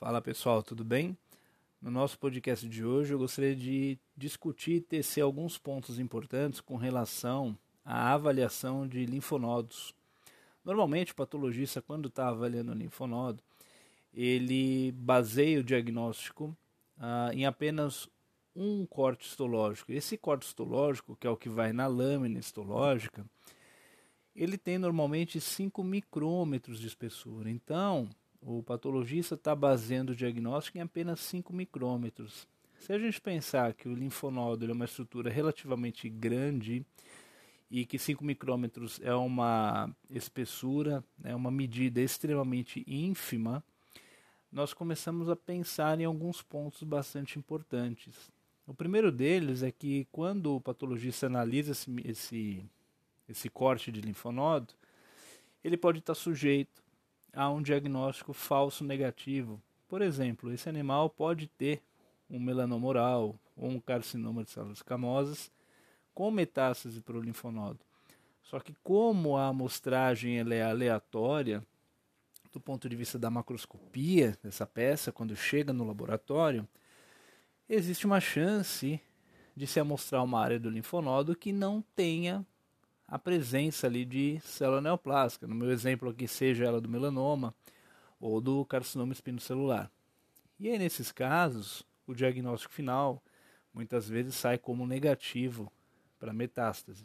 Fala pessoal, tudo bem? No nosso podcast de hoje eu gostaria de discutir e tecer alguns pontos importantes com relação à avaliação de linfonodos. Normalmente o patologista, quando está avaliando o linfonodo, ele baseia o diagnóstico ah, em apenas um corte histológico. Esse corte histológico, que é o que vai na lâmina histológica, ele tem normalmente 5 micrômetros de espessura. Então, o patologista está baseando o diagnóstico em apenas 5 micrômetros. Se a gente pensar que o linfonódulo é uma estrutura relativamente grande e que 5 micrômetros é uma espessura, é uma medida extremamente ínfima, nós começamos a pensar em alguns pontos bastante importantes. O primeiro deles é que quando o patologista analisa esse, esse, esse corte de linfonodo, ele pode estar sujeito a um diagnóstico falso negativo. Por exemplo, esse animal pode ter um melanoma oral ou um carcinoma de células camosas com metástase para o linfonodo. Só que como a amostragem é aleatória, do ponto de vista da macroscopia dessa peça, quando chega no laboratório, existe uma chance de se amostrar uma área do linfonodo que não tenha a presença ali de célula neoplásica. No meu exemplo aqui, seja ela do melanoma ou do carcinoma espinocelular. E aí, nesses casos, o diagnóstico final muitas vezes sai como negativo para metástase.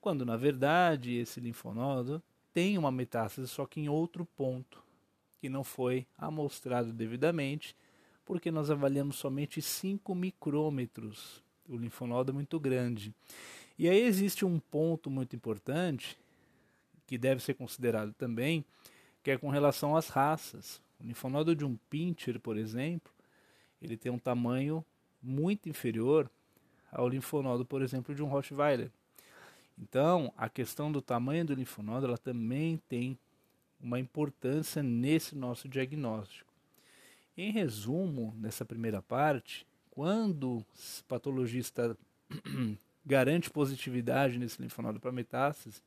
Quando, na verdade, esse linfonodo tem uma metástase, só que em outro ponto, que não foi amostrado devidamente, porque nós avaliamos somente 5 micrômetros. O linfonodo é muito grande. E aí existe um ponto muito importante que deve ser considerado também, que é com relação às raças. O linfonodo de um pincher, por exemplo, ele tem um tamanho muito inferior ao linfonodo, por exemplo, de um Rottweiler. Então, a questão do tamanho do linfonodo ela também tem uma importância nesse nosso diagnóstico. Em resumo, nessa primeira parte, quando o patologista garante positividade nesse linfonodo para metástase.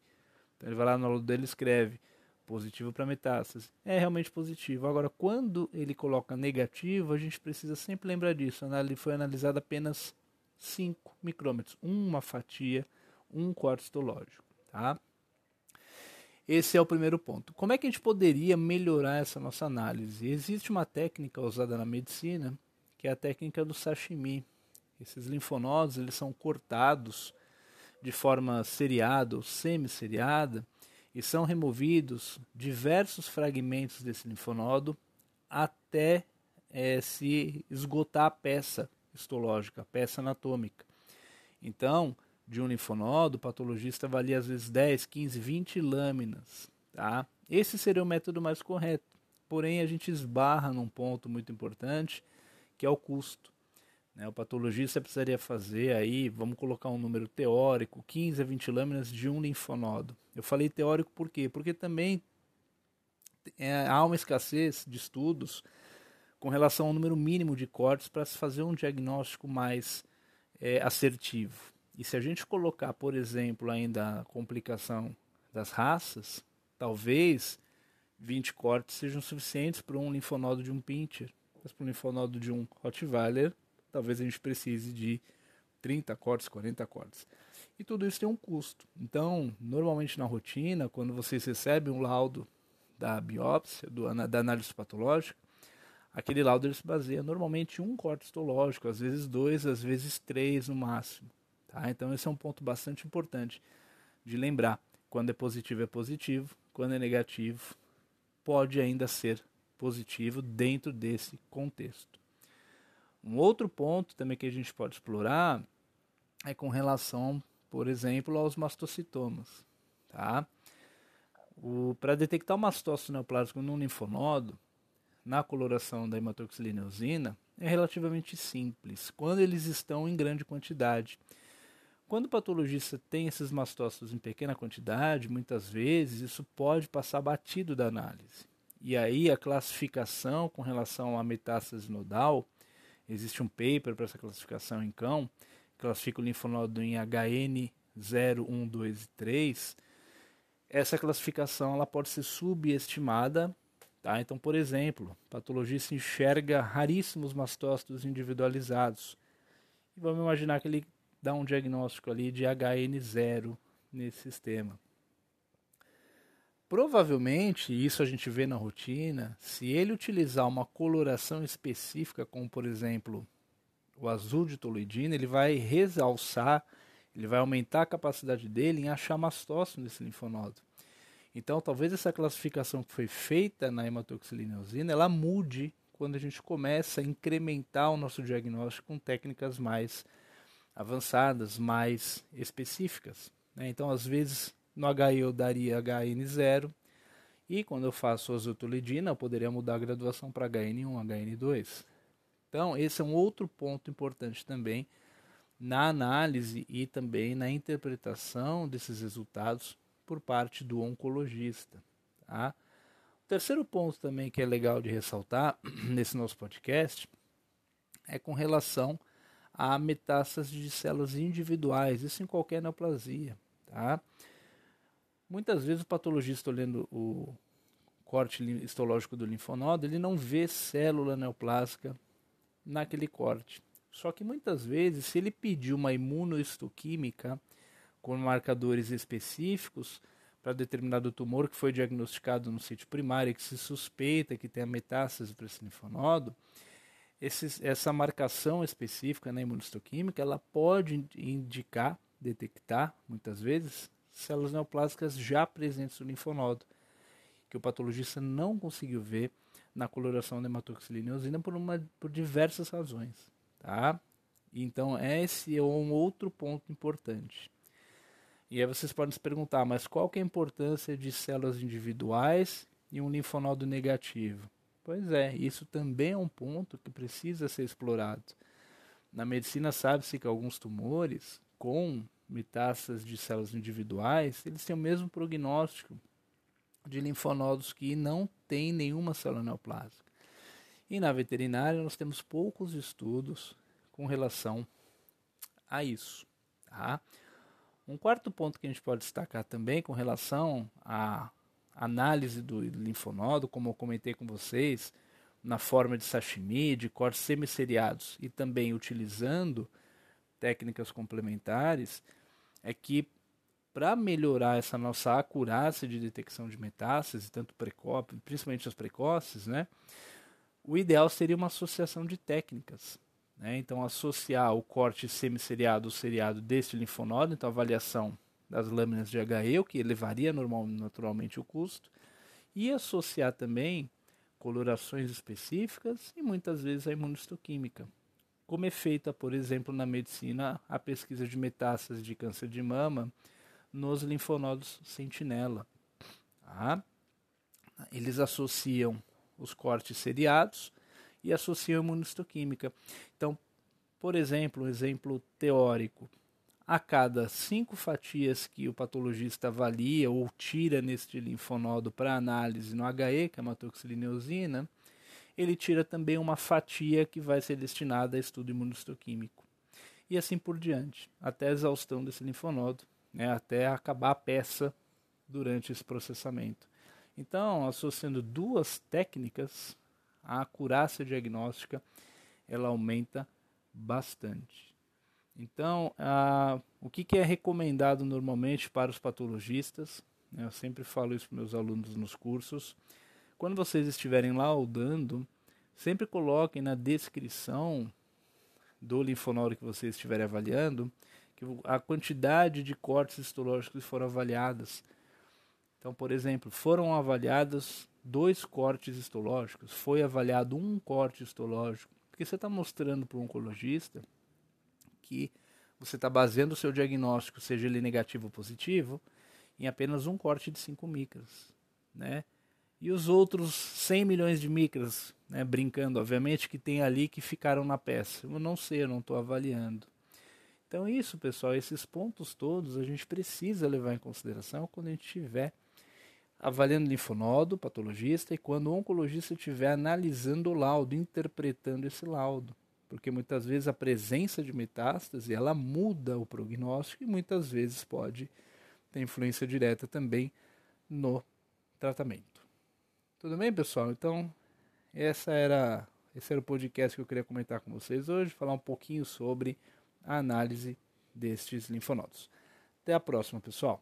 Então ele vai lá no laudo dele e escreve positivo para metástase. É realmente positivo. Agora, quando ele coloca negativo, a gente precisa sempre lembrar disso. Foi analisado apenas 5 micrômetros, uma fatia, um corte histológico. Tá? Esse é o primeiro ponto. Como é que a gente poderia melhorar essa nossa análise? Existe uma técnica usada na medicina, que é a técnica do sashimi. Esses linfonodos eles são cortados de forma seriada ou semisseriada e são removidos diversos fragmentos desse linfonodo até é, se esgotar a peça histológica, a peça anatômica. Então, de um linfonodo, o patologista avalia às vezes 10, 15, 20 lâminas. Tá? Esse seria o método mais correto. Porém, a gente esbarra num ponto muito importante, que é o custo. Né? O patologista precisaria fazer aí, vamos colocar um número teórico, 15 a 20 lâminas de um linfonodo. Eu falei teórico por quê? Porque também é, há uma escassez de estudos com relação ao número mínimo de cortes para se fazer um diagnóstico mais é, assertivo. E se a gente colocar, por exemplo, ainda a complicação das raças, talvez 20 cortes sejam suficientes para um linfonodo de um pincher, mas para um linfonodo de um Rottweiler talvez a gente precise de 30 cortes, 40 cortes. E tudo isso tem um custo. Então, normalmente na rotina, quando vocês recebem um laudo da biópsia, do, da análise patológica, aquele laudo se baseia normalmente em um corte histológico, às vezes dois, às vezes três no máximo. Tá? Então, esse é um ponto bastante importante de lembrar. Quando é positivo, é positivo. Quando é negativo, pode ainda ser positivo dentro desse contexto. Um outro ponto também que a gente pode explorar é com relação, por exemplo, aos mastocitomas. Tá? Para detectar o mastócito neoplásico num linfonodo, na coloração da hematoxilina eosina, é relativamente simples, quando eles estão em grande quantidade. Quando o patologista tem esses mastócitos em pequena quantidade, muitas vezes isso pode passar batido da análise. E aí a classificação com relação à metástase nodal Existe um paper para essa classificação em cão, classifica o linfonodo em HN 0, 1, 2 e 3. Essa classificação ela pode ser subestimada, Tá? Então, por exemplo, patologista enxerga raríssimos mastócitos individualizados. E vamos imaginar que ele dá um diagnóstico ali de HN0 nesse sistema. Provavelmente, isso a gente vê na rotina, se ele utilizar uma coloração específica, como por exemplo o azul de toluidina, ele vai realçar, ele vai aumentar a capacidade dele em achar mastócito nesse linfonodo. Então, talvez essa classificação que foi feita na hematoxilineosina, ela mude quando a gente começa a incrementar o nosso diagnóstico com técnicas mais avançadas, mais específicas. Né? Então, às vezes, no HI eu daria HN0, e quando eu faço azotolidina, eu poderia mudar a graduação para HN1, HN2. Então, esse é um outro ponto importante também na análise e também na interpretação desses resultados por parte do oncologista. Tá? O terceiro ponto também que é legal de ressaltar nesse nosso podcast é com relação a metástases de células individuais, isso em qualquer neoplasia. Tá? Muitas vezes o patologista olhando o corte histológico do linfonodo, ele não vê célula neoplásica naquele corte. Só que muitas vezes, se ele pedir uma imunohistoquímica, com marcadores específicos para determinado tumor que foi diagnosticado no sítio primário e que se suspeita que tenha metástase para esse linfonodo, essa marcação específica na imunistoquímica ela pode indicar, detectar, muitas vezes, células neoplásicas já presentes no linfonodo, que o patologista não conseguiu ver na coloração da hematoxilina por, uma, por diversas razões. Tá? Então, esse é um outro ponto importante. E aí vocês podem se perguntar, mas qual que é a importância de células individuais e um linfonodo negativo? Pois é, isso também é um ponto que precisa ser explorado. Na medicina sabe-se que alguns tumores com metástases de células individuais, eles têm o mesmo prognóstico de linfonodos que não têm nenhuma célula neoplásica. E na veterinária nós temos poucos estudos com relação a isso. Tá? Um quarto ponto que a gente pode destacar também com relação à análise do linfonodo, como eu comentei com vocês, na forma de sashimi, de cortes semiceriados e também utilizando técnicas complementares, é que para melhorar essa nossa acurácia de detecção de metástases, tanto precoce, principalmente as precoces, né, o ideal seria uma associação de técnicas. Né? Então, associar o corte semiceriado ou seriado deste linfonodo, então avaliação das lâminas de HE, o que elevaria normal, naturalmente o custo, e associar também colorações específicas e muitas vezes a imunistoquímica, como é feita, por exemplo, na medicina a pesquisa de metástases de câncer de mama nos linfonodos sentinela. Tá? Eles associam os cortes seriados e associam a imunistoquímica. Então, por exemplo, um exemplo teórico, a cada cinco fatias que o patologista avalia ou tira neste linfonodo para análise no HE, que é a ele tira também uma fatia que vai ser destinada a estudo imunistoquímico. E assim por diante, até a exaustão desse linfonodo, né, até acabar a peça durante esse processamento. Então, associando duas técnicas, a acurácia diagnóstica ela aumenta bastante. Então, a, o que, que, é recomendado normalmente para os patologistas? Eu sempre falo isso para meus alunos nos cursos. Quando vocês estiverem laudando, sempre coloquem na descrição do linfonodo que vocês estiverem avaliando que a quantidade de cortes histológicos foram avaliadas. Então, por exemplo, foram avaliados dois cortes histológicos, foi avaliado um corte histológico, porque você está mostrando para o oncologista que você está baseando o seu diagnóstico, seja ele negativo ou positivo, em apenas um corte de 5 micras, né? E os outros 100 milhões de micras, né, brincando, obviamente, que tem ali que ficaram na peça. Eu não sei, eu não estou avaliando. Então, isso, pessoal, esses pontos todos a gente precisa levar em consideração quando a gente estiver avaliando linfonodo, patologista, e quando o oncologista estiver analisando o laudo, interpretando esse laudo. Porque muitas vezes a presença de metástase ela muda o prognóstico e muitas vezes pode ter influência direta também no tratamento. Tudo bem, pessoal? Então, essa era, esse era o podcast que eu queria comentar com vocês hoje, falar um pouquinho sobre a análise destes linfonodos. Até a próxima, pessoal.